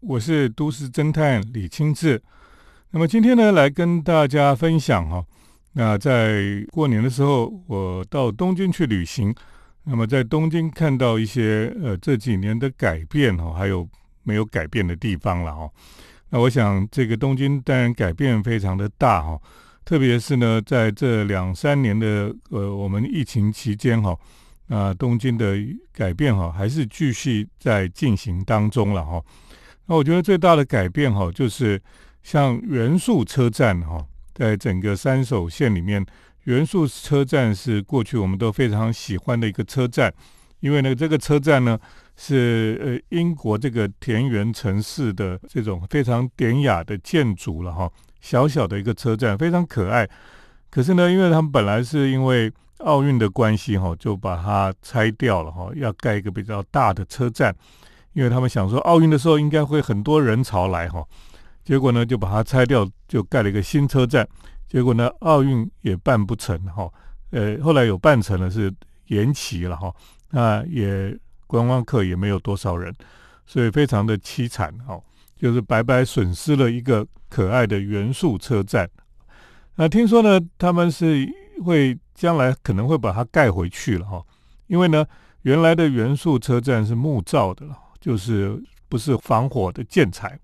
我是都市侦探李清志。那么今天呢，来跟大家分享哈。那在过年的时候，我到东京去旅行。那么在东京看到一些呃这几年的改变哈，还有没有改变的地方了哈。那我想这个东京当然改变非常的大哈，特别是呢在这两三年的呃我们疫情期间哈。那东京的改变哈，还是继续在进行当中了哈。那我觉得最大的改变哈，就是像元素车站哈，在整个三手线里面，元素车站是过去我们都非常喜欢的一个车站，因为呢，这个车站呢是呃英国这个田园城市的这种非常典雅的建筑了哈，小小的一个车站，非常可爱。可是呢，因为他们本来是因为奥运的关系哈，就把它拆掉了哈，要盖一个比较大的车站，因为他们想说奥运的时候应该会很多人潮来哈，结果呢就把它拆掉，就盖了一个新车站，结果呢奥运也办不成哈，呃后来有办成了是延期了哈，那也观光客也没有多少人，所以非常的凄惨哈，就是白白损失了一个可爱的元素车站。那听说呢，他们是会。将来可能会把它盖回去了哈，因为呢，原来的元素车站是木造的了，就是不是防火的建材，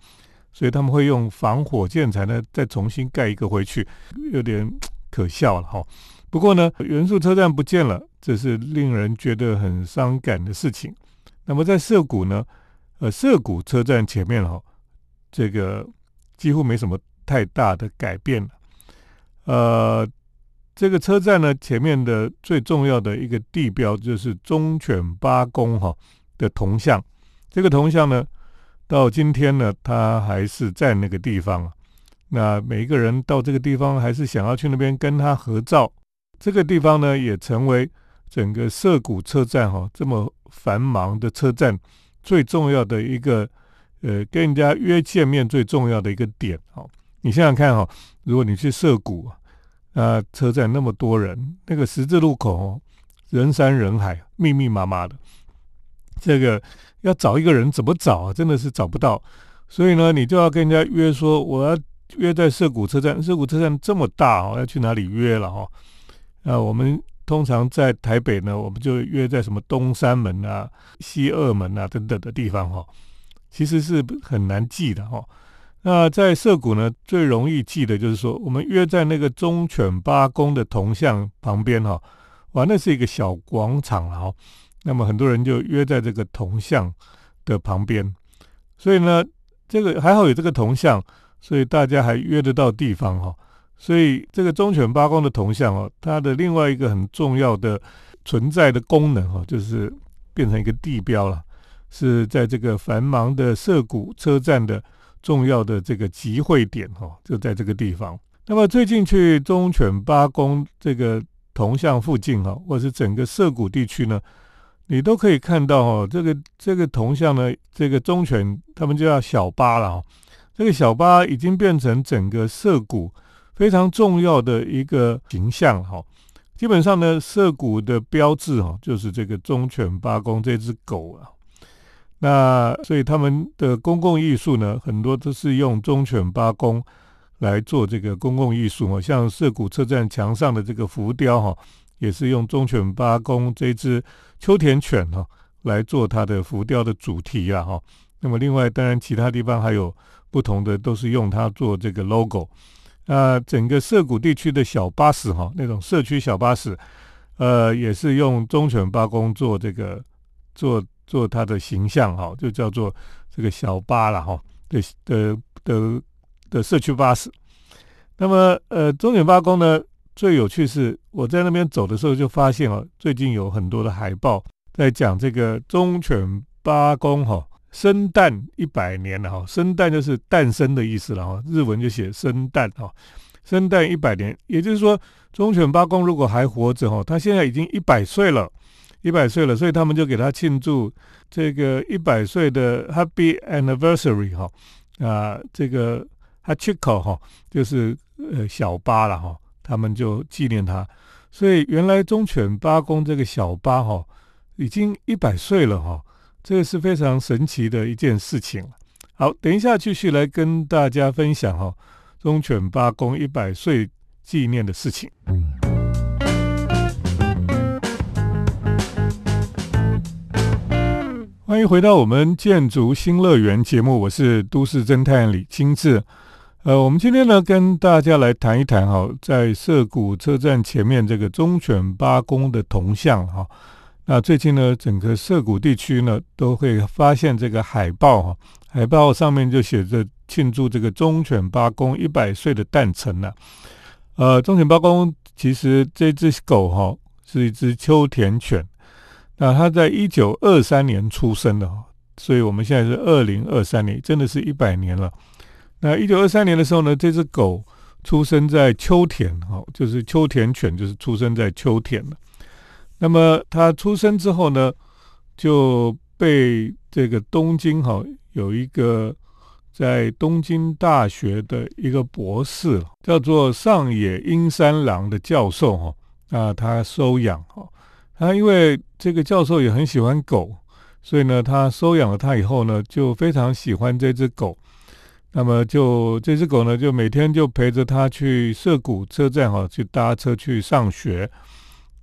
所以他们会用防火建材呢，再重新盖一个回去，有点可笑了哈。不过呢，元素车站不见了，这是令人觉得很伤感的事情。那么在涩谷呢，呃，涩谷车站前面哈，这个几乎没什么太大的改变了，呃。这个车站呢，前面的最重要的一个地标就是忠犬八公哈的铜像。这个铜像呢，到今天呢，它还是在那个地方。那每一个人到这个地方，还是想要去那边跟他合照。这个地方呢，也成为整个涩谷车站哈这么繁忙的车站最重要的一个呃跟人家约见面最重要的一个点。哈，你想想看哈，如果你去涩谷。那，车站那么多人，那个十字路口人山人海，密密麻麻的。这个要找一个人怎么找啊？真的是找不到。所以呢，你就要跟人家约说，我要约在涩谷车站。涩谷车站这么大哦，要去哪里约了哈？那，我们通常在台北呢，我们就约在什么东山门啊、西二门啊等等的地方哈。其实是很难记的哈。那在涩谷呢，最容易记的就是说，我们约在那个忠犬八公的铜像旁边哈，哇，那是一个小广场哈。那么很多人就约在这个铜像的旁边，所以呢，这个还好有这个铜像，所以大家还约得到地方哈。所以这个忠犬八公的铜像哦，它的另外一个很重要的存在的功能哈，就是变成一个地标了，是在这个繁忙的涩谷车站的。重要的这个集会点哈，就在这个地方。那么最近去忠犬八公这个铜像附近哈，或是整个涩谷地区呢，你都可以看到哈，这个这个铜像呢，这个忠犬他们就叫小八了。这个小八已经变成整个涩谷非常重要的一个形象哈。基本上呢，涩谷的标志哈，就是这个忠犬八公这只狗啊。那所以他们的公共艺术呢，很多都是用忠犬八公来做这个公共艺术哦，像涩谷车站墙上的这个浮雕哈，也是用忠犬八公这只秋田犬哈来做它的浮雕的主题啊哈。那么另外当然其他地方还有不同的，都是用它做这个 logo。那整个涩谷地区的小巴士哈，那种社区小巴士，呃，也是用忠犬八公做这个做。做它的形象哈，就叫做这个小巴了哈的的的的社区巴士。那么呃，忠犬八公呢，最有趣是我在那边走的时候就发现哦，最近有很多的海报在讲这个忠犬八公哈生诞一百年了哈，生诞就是诞生的意思了哈，日文就写生诞哈，生诞一百年，也就是说忠犬八公如果还活着哈，他现在已经一百岁了。一百岁了，所以他们就给他庆祝这个一百岁的 Happy Anniversary 哈啊，这个 Hachiko 哈就是呃小巴了哈，他们就纪念他。所以原来忠犬八公这个小八哈已经一百岁了哈，这个是非常神奇的一件事情好，等一下继续来跟大家分享哈忠犬八公一百岁纪念的事情。欢迎回到我们建筑新乐园节目，我是都市侦探李清志。呃，我们今天呢跟大家来谈一谈哈，在涩谷车站前面这个忠犬八公的铜像哈。那最近呢，整个涩谷地区呢都会发现这个海报哈，海报上面就写着庆祝这个忠犬八公一百岁的诞辰了。呃，忠犬八公其实这只狗哈是一只秋田犬。那它在一九二三年出生的，所以我们现在是二零二三年，真的是一百年了。那一九二三年的时候呢，这只狗出生在秋田，哈，就是秋田犬，就是出生在秋田了。那么它出生之后呢，就被这个东京哈有一个在东京大学的一个博士，叫做上野英三郎的教授哈，啊，他收养哈。他因为这个教授也很喜欢狗，所以呢，他收养了他以后呢，就非常喜欢这只狗。那么就这只狗呢，就每天就陪着他去涩谷车站哈，去搭车去上学。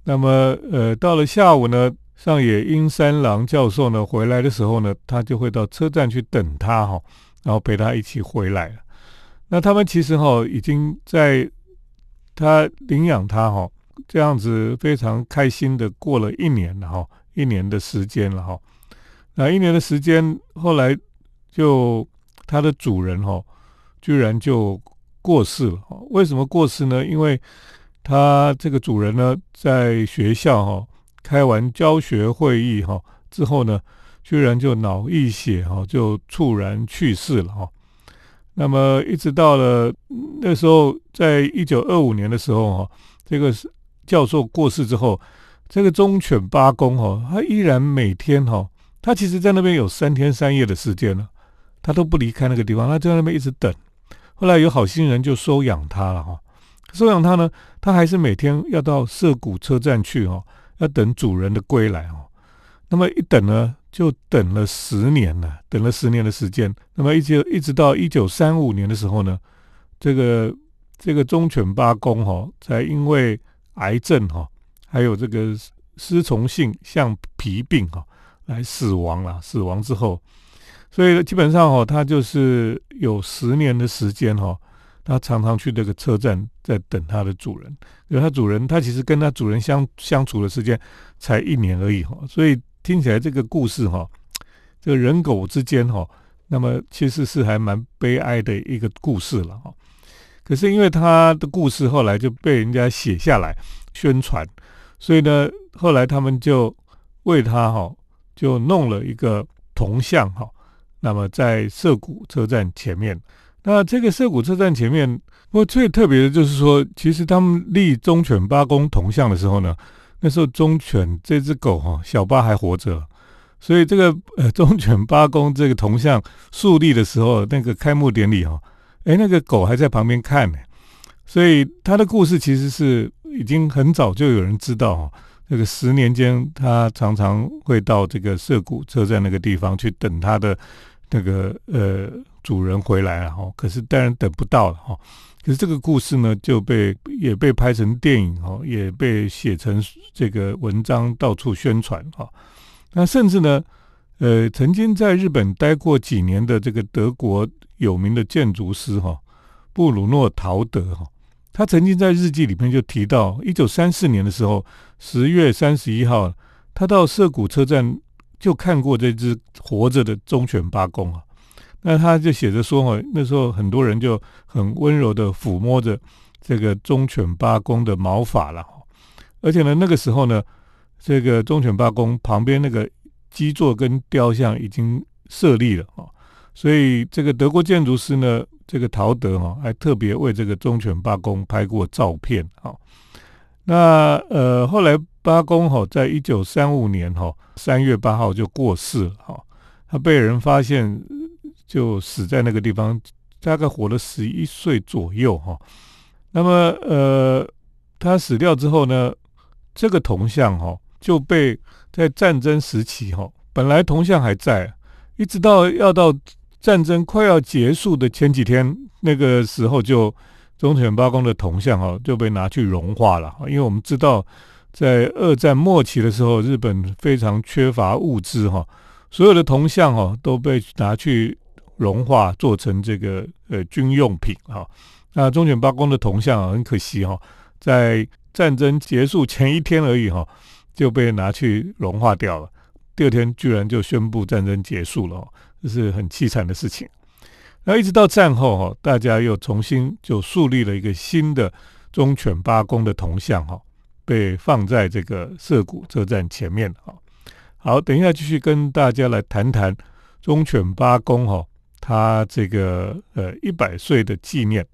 那么呃，到了下午呢，上野英三郎教授呢回来的时候呢，他就会到车站去等他哈，然后陪他一起回来那他们其实哈，已经在他领养他哈。这样子非常开心的过了一年了哈，一年的时间了哈。那一年的时间，后来就它的主人哈，居然就过世了。为什么过世呢？因为它这个主人呢，在学校哈开完教学会议哈之后呢，居然就脑溢血哈，就猝然去世了哈。那么一直到了那时候，在一九二五年的时候哈，这个。教授过世之后，这个忠犬八公哈，他依然每天哈，他其实在那边有三天三夜的时间了，他都不离开那个地方，他就在那边一直等。后来有好心人就收养他了哈，收养他呢，他还是每天要到涩谷车站去哈，要等主人的归来哦。那么一等呢，就等了十年了，等了十年的时间。那么一直一直到一九三五年的时候呢，这个这个忠犬八公哈，才因为癌症哈，还有这个丝虫性橡皮病哈，来死亡了。死亡之后，所以基本上哈，他就是有十年的时间哈，他常常去这个车站在等他的主人。因为他主人，他其实跟他主人相相处的时间才一年而已哈，所以听起来这个故事哈，这个人狗之间哈，那么其实是还蛮悲哀的一个故事了哈。可是因为他的故事后来就被人家写下来宣传，所以呢，后来他们就为他哈就弄了一个铜像哈。那么在涩谷车站前面，那这个涩谷车站前面，不过最特别的就是说，其实他们立忠犬八公铜像的时候呢，那时候忠犬这只狗哈小八还活着，所以这个呃忠犬八公这个铜像树立的时候，那个开幕典礼哈。哎，那个狗还在旁边看呢，所以他的故事其实是已经很早就有人知道哈。这个十年间，他常常会到这个涩谷车站那个地方去等他的那个呃主人回来了哈。可是当然等不到了哈。可是这个故事呢，就被也被拍成电影哈，也被写成这个文章到处宣传哈。那甚至呢，呃，曾经在日本待过几年的这个德国。有名的建筑师哈布鲁诺陶德哈，他曾经在日记里面就提到，一九三四年的时候十月三十一号，他到涩谷车站就看过这只活着的忠犬八公啊。那他就写着说哈，那时候很多人就很温柔的抚摸着这个忠犬八公的毛发了，而且呢，那个时候呢，这个忠犬八公旁边那个基座跟雕像已经设立了哈。所以这个德国建筑师呢，这个陶德哈，还特别为这个忠犬八公拍过照片哈。那呃，后来八公哈，在一九三五年哈三月八号就过世了哈。他被人发现就死在那个地方，大概活了十一岁左右哈。那么呃，他死掉之后呢，这个铜像哈就被在战争时期哈，本来铜像还在，一直到要到。战争快要结束的前几天，那个时候就忠犬八公的铜像哈就被拿去融化了。因为我们知道，在二战末期的时候，日本非常缺乏物资哈，所有的铜像哈都被拿去融化，做成这个呃军用品哈。那忠犬八公的铜像很可惜哈，在战争结束前一天而已哈，就被拿去融化掉了。第二天居然就宣布战争结束了，这是很凄惨的事情。那一直到战后哈，大家又重新就树立了一个新的忠犬八公的铜像哈，被放在这个涩谷车站前面哈。好，等一下继续跟大家来谈谈忠犬八公哈，他这个呃一百岁的纪念。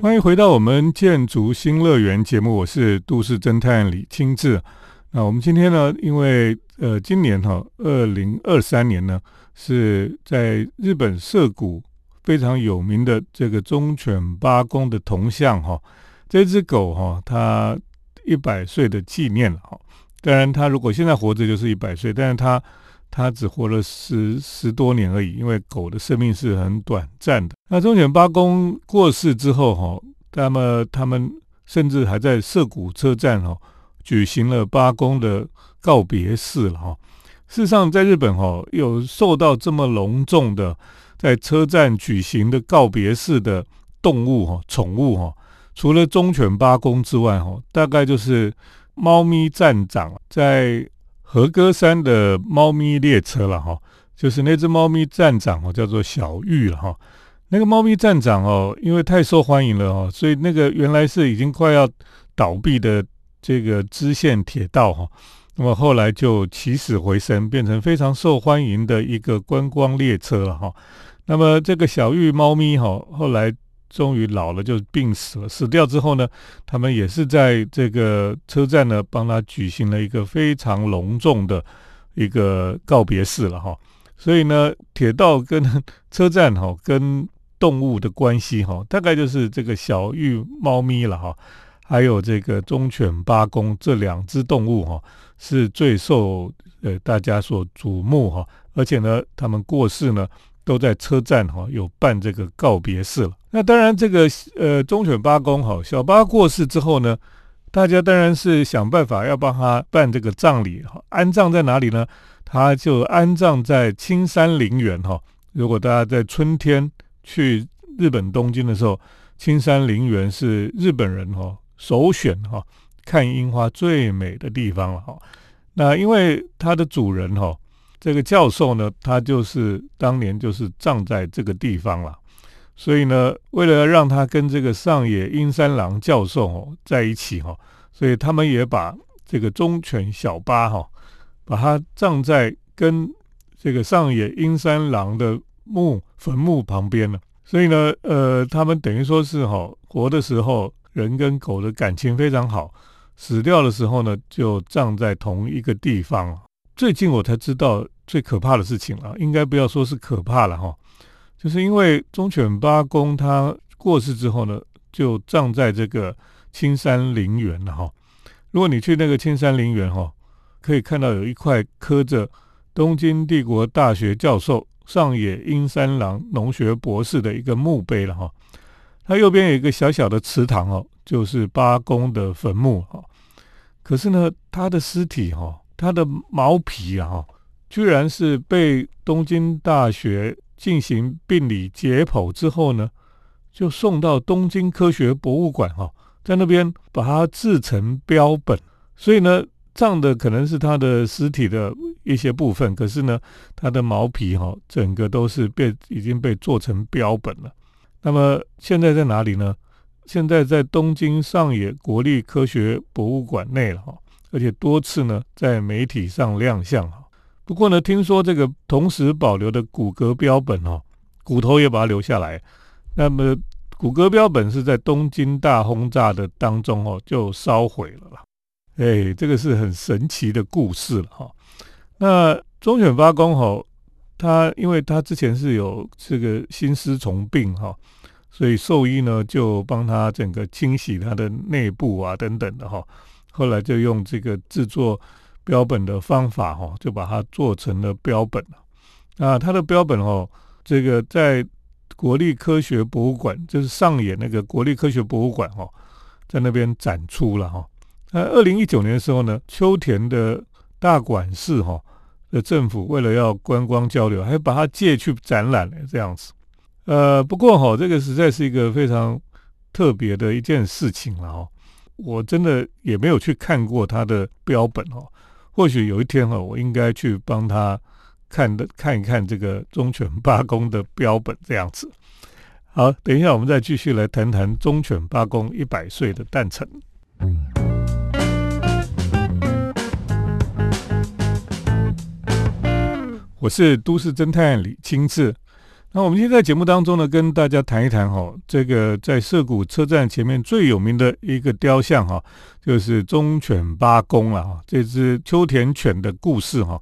欢迎回到我们建筑新乐园节目，我是都市侦探李清志。那我们今天呢，因为呃，今年哈，二零二三年呢，是在日本涩谷非常有名的这个忠犬八公的铜像哈，这只狗哈，它一百岁的纪念了哈。当然，它如果现在活着就是一百岁，但是它它只活了十十多年而已，因为狗的生命是很短暂的。那忠犬八公过世之后，哈，那么他们甚至还在涩谷车站，哈，举行了八公的告别式了，哈。事实上，在日本，哈，有受到这么隆重的在车站举行的告别式的动物，哈，宠物，哈，除了忠犬八公之外，哈，大概就是猫咪站长在。和歌山的猫咪列车了哈，就是那只猫咪站长哦，叫做小玉了哈。那个猫咪站长哦，因为太受欢迎了哦，所以那个原来是已经快要倒闭的这个支线铁道哈，那么后来就起死回生，变成非常受欢迎的一个观光列车了哈。那么这个小玉猫咪哈，后来。终于老了就病死了，死掉之后呢，他们也是在这个车站呢帮他举行了一个非常隆重的一个告别式了哈。所以呢，铁道跟车站哈跟动物的关系哈，大概就是这个小玉猫咪了哈，还有这个忠犬八公这两只动物哈，是最受呃大家所瞩目哈，而且呢，他们过世呢。都在车站哈有办这个告别式了。那当然，这个呃忠犬八公哈小八过世之后呢，大家当然是想办法要帮他办这个葬礼哈。安葬在哪里呢？他就安葬在青山陵园哈。如果大家在春天去日本东京的时候，青山陵园是日本人哈首选哈看樱花最美的地方了哈。那因为它的主人哈。这个教授呢，他就是当年就是葬在这个地方了，所以呢，为了让他跟这个上野英三郎教授哦在一起哈，所以他们也把这个忠犬小八哈，把它葬在跟这个上野英三郎的墓坟墓旁边了。所以呢，呃，他们等于说是哈，活的时候人跟狗的感情非常好，死掉的时候呢，就葬在同一个地方。最近我才知道最可怕的事情了，应该不要说是可怕了哈，就是因为忠犬八公他过世之后呢，就葬在这个青山陵园了哈。如果你去那个青山陵园哈，可以看到有一块刻着东京帝国大学教授上野英三郎农学博士的一个墓碑了哈。它右边有一个小小的祠堂哦，就是八公的坟墓哈。可是呢，他的尸体哈。它的毛皮啊，居然是被东京大学进行病理解剖之后呢，就送到东京科学博物馆哈，在那边把它制成标本。所以呢，葬的可能是它的尸体的一些部分，可是呢，它的毛皮哈，整个都是被已经被做成标本了。那么现在在哪里呢？现在在东京上野国立科学博物馆内了哈。而且多次呢，在媒体上亮相哈。不过呢，听说这个同时保留的骨骼标本哦，骨头也把它留下来。那么骨骼标本是在东京大轰炸的当中哦，就烧毁了啦。哎，这个是很神奇的故事了哈。那忠犬八公哈，他因为他之前是有这个心丝虫病哈，所以兽医呢就帮他整个清洗他的内部啊等等的哈。后来就用这个制作标本的方法哈，就把它做成了标本了。啊，它的标本哦，这个在国立科学博物馆，就是上野那个国立科学博物馆哈，在那边展出了哈。那二零一九年的时候呢，秋田的大馆市哈的政府为了要观光交流，还把它借去展览了这样子。呃，不过哈，这个实在是一个非常特别的一件事情了哈。我真的也没有去看过他的标本哦。或许有一天哈，我应该去帮他看的看一看这个忠犬八公的标本这样子。好，等一下我们再继续来谈谈忠犬八公一百岁的诞辰。我是都市侦探李清志。那我们今天在节目当中呢，跟大家谈一谈哈，这个在涩谷车站前面最有名的一个雕像哈，就是忠犬八公了哈，这只秋田犬的故事哈。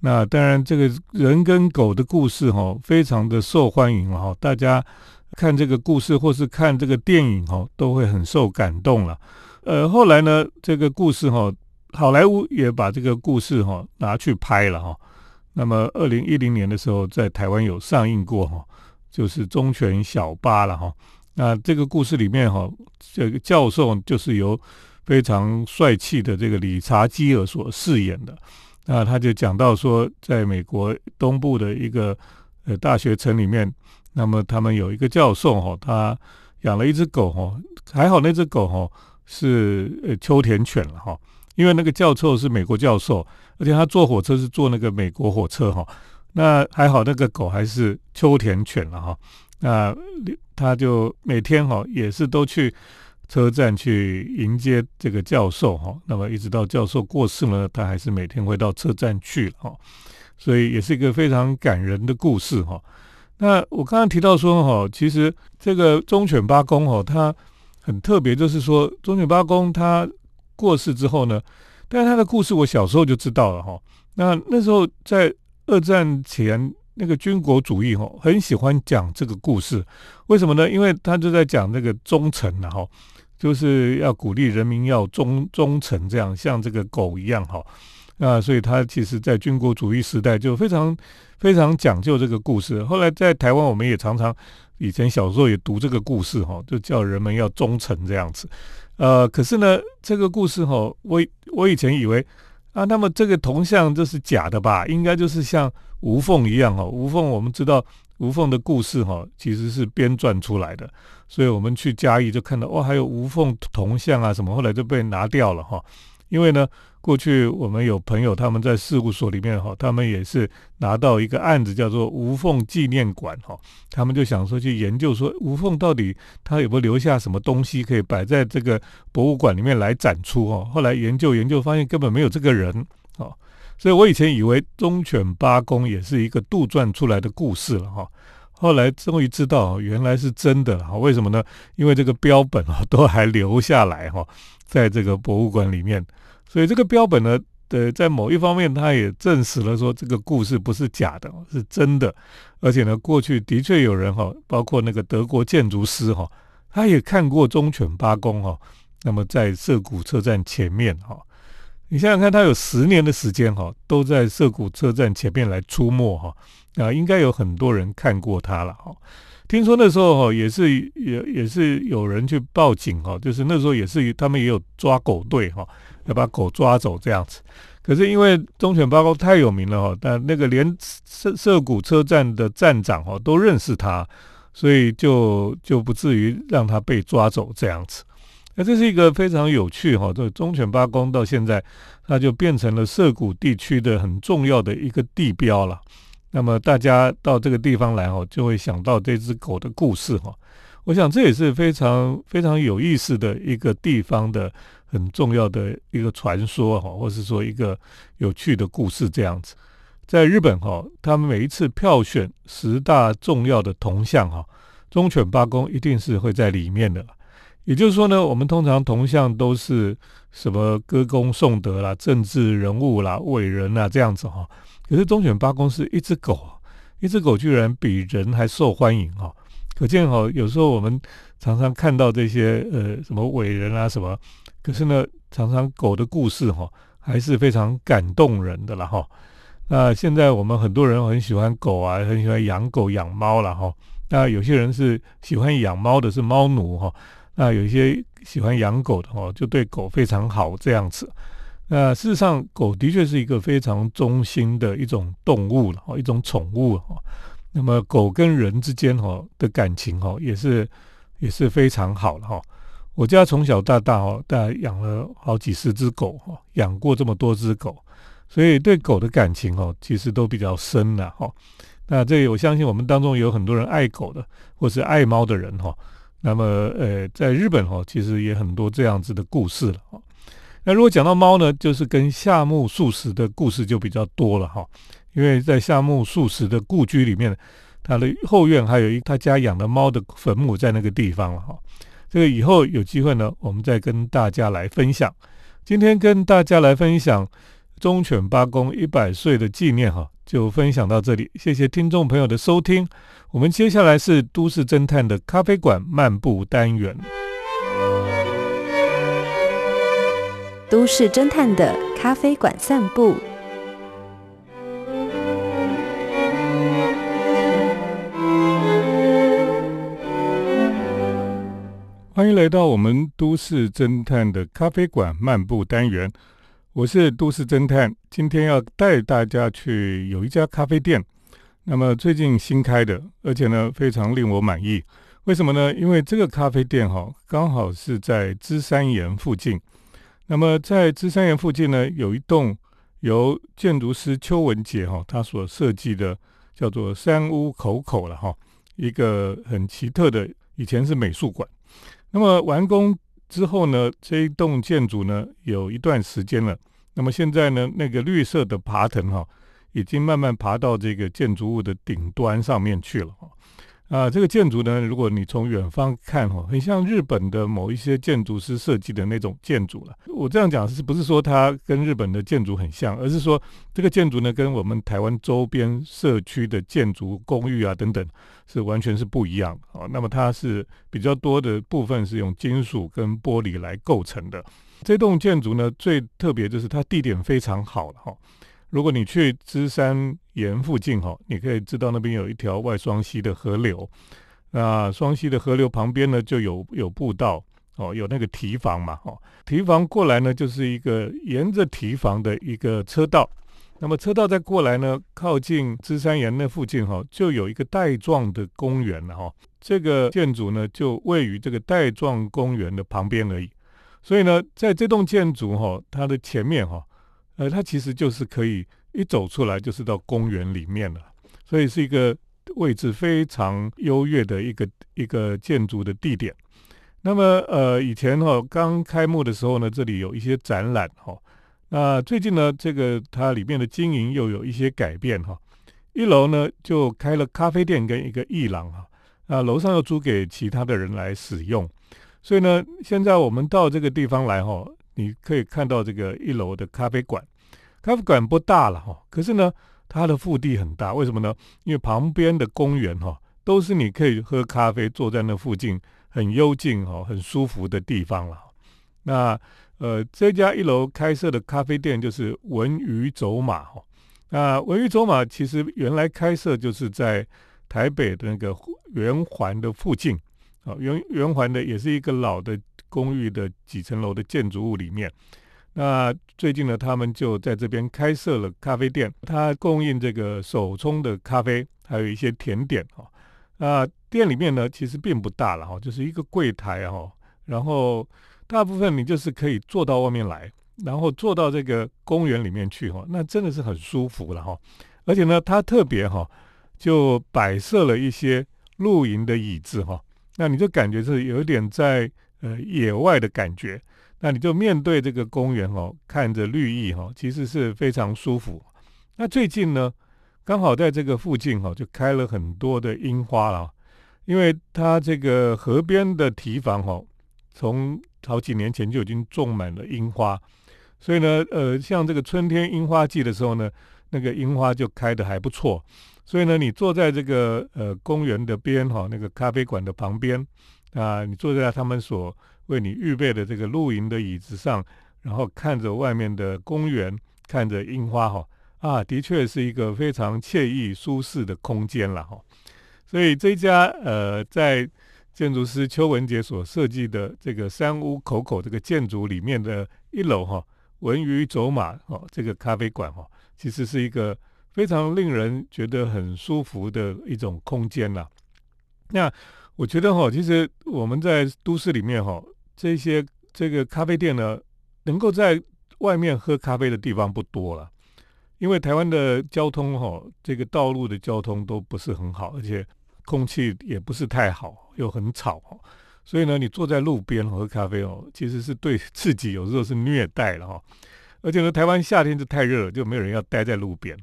那当然，这个人跟狗的故事哈，非常的受欢迎了哈，大家看这个故事或是看这个电影哈，都会很受感动了。呃，后来呢，这个故事哈，好莱坞也把这个故事哈拿去拍了哈。那么，二零一零年的时候，在台湾有上映过哈，就是忠犬小八了哈。那这个故事里面哈，这个教授就是由非常帅气的这个理查基尔所饰演的。那他就讲到说，在美国东部的一个呃大学城里面，那么他们有一个教授哈，他养了一只狗哈，还好那只狗哈是呃秋田犬了哈。因为那个教授是美国教授，而且他坐火车是坐那个美国火车哈，那还好那个狗还是秋田犬了哈，那他就每天哈也是都去车站去迎接这个教授哈，那么一直到教授过世了，他还是每天会到车站去哈，所以也是一个非常感人的故事哈。那我刚刚提到说哈，其实这个忠犬八公哈，它很特别，就是说忠犬八公它。过世之后呢？但是他的故事我小时候就知道了哈。那那时候在二战前，那个军国主义哈很喜欢讲这个故事。为什么呢？因为他就在讲那个忠诚了哈，就是要鼓励人民要忠忠诚，这样像这个狗一样哈。那所以他其实在军国主义时代就非常非常讲究这个故事。后来在台湾，我们也常常以前小时候也读这个故事哈，就叫人们要忠诚这样子。呃，可是呢，这个故事哈，我我以前以为啊，那么这个铜像这是假的吧？应该就是像吴凤一样哈。吴凤我们知道吴凤的故事哈，其实是编撰出来的，所以我们去嘉义就看到哇，还有吴凤铜像啊什么，后来就被拿掉了哈，因为呢。过去我们有朋友，他们在事务所里面哈，他们也是拿到一个案子，叫做无缝纪念馆哈，他们就想说去研究说无缝到底他有没有留下什么东西可以摆在这个博物馆里面来展出哈。后来研究研究发现根本没有这个人哈，所以我以前以为忠犬八公也是一个杜撰出来的故事了哈，后来终于知道原来是真的哈。为什么呢？因为这个标本啊都还留下来哈，在这个博物馆里面。所以这个标本呢，呃，在某一方面，它也证实了说这个故事不是假的，是真的。而且呢，过去的确有人哈，包括那个德国建筑师哈，他也看过忠犬八公哈。那么在涩谷车站前面哈，你想想看，他有十年的时间哈，都在涩谷车站前面来出没哈，啊，应该有很多人看过他了哈。听说那时候哈，也是也也是有人去报警哈，就是那时候也是他们也有抓狗队哈。要把狗抓走这样子，可是因为忠犬八公太有名了哈，但那个连涩涩谷车站的站长哈都认识他，所以就就不至于让他被抓走这样子。那这是一个非常有趣哈，这忠犬八公到现在，它就变成了涩谷地区的很重要的一个地标了。那么大家到这个地方来哦，就会想到这只狗的故事哈。我想这也是非常非常有意思的一个地方的。很重要的一个传说哈，或是说一个有趣的故事这样子，在日本哈，他们每一次票选十大重要的铜像哈，忠犬八公一定是会在里面的。也就是说呢，我们通常铜像都是什么歌功颂德啦、政治人物啦、伟人啊这样子哈，可是忠犬八公是一只狗，一只狗居然比人还受欢迎哈，可见哈，有时候我们常常看到这些呃什么伟人啊什么。可是呢，常常狗的故事哈，还是非常感动人的了哈。那现在我们很多人很喜欢狗啊，很喜欢养狗养猫了哈。那有些人是喜欢养猫的，是猫奴哈。那有一些喜欢养狗的哦，就对狗非常好这样子。那事实上，狗的确是一个非常忠心的一种动物了，一种宠物哈。那么，狗跟人之间哈的感情哈，也是也是非常好的哈。我家从小到大哦，大概养了好几十只狗哈，养过这么多只狗，所以对狗的感情哈，其实都比较深了哈。那这我相信我们当中有很多人爱狗的，或是爱猫的人哈。那么，呃，在日本哈，其实也很多这样子的故事了哈。那如果讲到猫呢，就是跟夏目漱石的故事就比较多了哈。因为在夏目漱石的故居里面，他的后院还有一他家养的猫的坟墓在那个地方了哈。这个以后有机会呢，我们再跟大家来分享。今天跟大家来分享忠犬八公一百岁的纪念哈，就分享到这里。谢谢听众朋友的收听。我们接下来是都市侦探的咖啡馆漫步单元。都市侦探的咖啡馆散步。欢迎来到我们都市侦探的咖啡馆漫步单元，我是都市侦探，今天要带大家去有一家咖啡店，那么最近新开的，而且呢非常令我满意。为什么呢？因为这个咖啡店哈，刚好是在芝山岩附近。那么在芝山岩附近呢，有一栋由建筑师邱文杰哈他所设计的，叫做山屋口口了哈，一个很奇特的，以前是美术馆。那么完工之后呢，这一栋建筑呢有一段时间了。那么现在呢，那个绿色的爬藤哈，已经慢慢爬到这个建筑物的顶端上面去了哈。啊，这个建筑呢，如果你从远方看哦，很像日本的某一些建筑师设计的那种建筑了。我这样讲是不是说它跟日本的建筑很像，而是说这个建筑呢，跟我们台湾周边社区的建筑、公寓啊等等，是完全是不一样啊。那么它是比较多的部分是用金属跟玻璃来构成的。这栋建筑呢，最特别就是它地点非常好哈。如果你去芝山岩附近哈，你可以知道那边有一条外双溪的河流。那双溪的河流旁边呢，就有有步道哦，有那个堤防嘛哦。堤防过来呢，就是一个沿着堤防的一个车道。那么车道再过来呢，靠近芝山岩那附近哈，就有一个带状的公园了哈。这个建筑呢，就位于这个带状公园的旁边而已。所以呢，在这栋建筑哈，它的前面哈。呃，它其实就是可以一走出来就是到公园里面了，所以是一个位置非常优越的一个一个建筑的地点。那么，呃，以前哈刚开幕的时候呢，这里有一些展览哈。那最近呢，这个它里面的经营又有一些改变哈。一楼呢就开了咖啡店跟一个艺廊哈，那楼上又租给其他的人来使用。所以呢，现在我们到这个地方来哈。你可以看到这个一楼的咖啡馆，咖啡馆不大了哈，可是呢，它的腹地很大。为什么呢？因为旁边的公园哈，都是你可以喝咖啡、坐在那附近很幽静哈、很舒服的地方了。那呃，这家一楼开设的咖啡店就是文鱼走马哈。那文鱼走马其实原来开设就是在台北的那个圆环的附近啊，圆圆环的也是一个老的。公寓的几层楼的建筑物里面，那最近呢，他们就在这边开设了咖啡店，它供应这个手冲的咖啡，还有一些甜点哈。那店里面呢，其实并不大了哈，就是一个柜台哈，然后大部分你就是可以坐到外面来，然后坐到这个公园里面去哈，那真的是很舒服了哈。而且呢，它特别哈，就摆设了一些露营的椅子哈，那你就感觉是有点在。呃，野外的感觉，那你就面对这个公园哦，看着绿意哈，其实是非常舒服。那最近呢，刚好在这个附近哈，就开了很多的樱花了，因为它这个河边的堤防哈，从好几年前就已经种满了樱花，所以呢，呃，像这个春天樱花季的时候呢，那个樱花就开的还不错。所以呢，你坐在这个呃公园的边哈，那个咖啡馆的旁边。啊，你坐在他们所为你预备的这个露营的椅子上，然后看着外面的公园，看着樱花哈啊，的确是一个非常惬意舒适的空间了哈。所以这家呃，在建筑师邱文杰所设计的这个山屋口口这个建筑里面的一楼哈，文娱走马哦，这个咖啡馆哈，其实是一个非常令人觉得很舒服的一种空间呐。那我觉得哈，其实我们在都市里面哈，这些这个咖啡店呢。能够在外面喝咖啡的地方不多了，因为台湾的交通哈，这个道路的交通都不是很好，而且空气也不是太好，又很吵所以呢，你坐在路边喝咖啡哦，其实是对自己有时候是虐待了哈。而且呢，台湾夏天就太热了，就没有人要待在路边。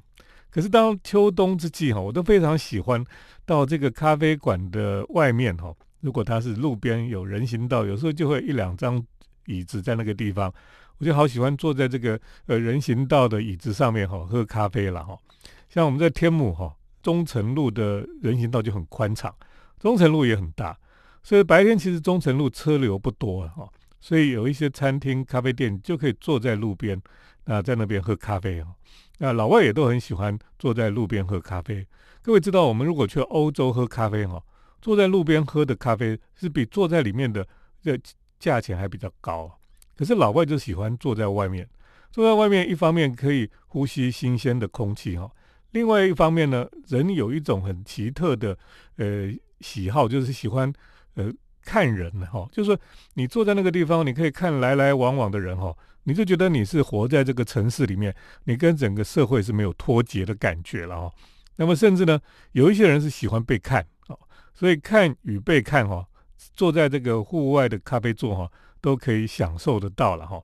可是当秋冬之际哈，我都非常喜欢到这个咖啡馆的外面哈，如果它是路边有人行道，有时候就会一两张。椅子在那个地方，我就好喜欢坐在这个呃人行道的椅子上面哈，喝咖啡了哈。像我们在天母哈，中城路的人行道就很宽敞，中城路也很大，所以白天其实中城路车流不多哈，所以有一些餐厅、咖啡店就可以坐在路边，那在那边喝咖啡哦。那老外也都很喜欢坐在路边喝咖啡。各位知道，我们如果去欧洲喝咖啡哈，坐在路边喝的咖啡是比坐在里面的这。价钱还比较高，可是老外就喜欢坐在外面。坐在外面，一方面可以呼吸新鲜的空气哈，另外一方面呢，人有一种很奇特的呃喜好，就是喜欢呃看人哈。就是，你坐在那个地方，你可以看来来往往的人哈，你就觉得你是活在这个城市里面，你跟整个社会是没有脱节的感觉了哈。那么，甚至呢，有一些人是喜欢被看，所以看与被看哈。坐在这个户外的咖啡座哈，都可以享受得到了哈。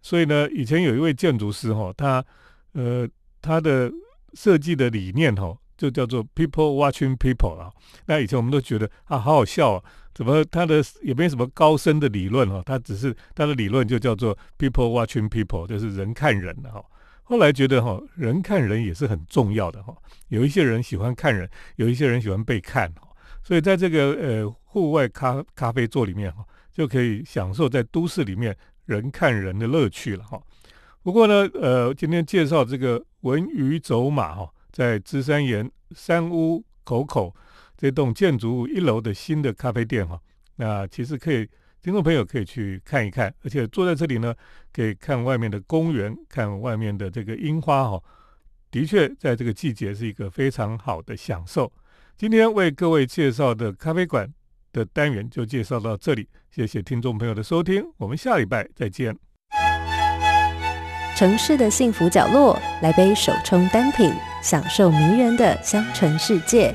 所以呢，以前有一位建筑师哈，他呃他的设计的理念哈，就叫做 People Watching People 啊。那以前我们都觉得啊，好好笑哦，怎么他的也没什么高深的理论哈，他只是他的理论就叫做 People Watching People，就是人看人的哈。后来觉得哈，人看人也是很重要的哈。有一些人喜欢看人，有一些人喜欢被看哈。所以在这个呃户外咖咖啡座里面哈，就可以享受在都市里面人看人的乐趣了哈。不过呢，呃，今天介绍这个文娱走马哈，在芝山岩山屋口口这栋建筑物一楼的新的咖啡店哈，那其实可以听众朋友可以去看一看，而且坐在这里呢，可以看外面的公园，看外面的这个樱花哈，的确在这个季节是一个非常好的享受。今天为各位介绍的咖啡馆的单元就介绍到这里，谢谢听众朋友的收听，我们下礼拜再见。城市的幸福角落，来杯手冲单品，享受迷人的香醇世界。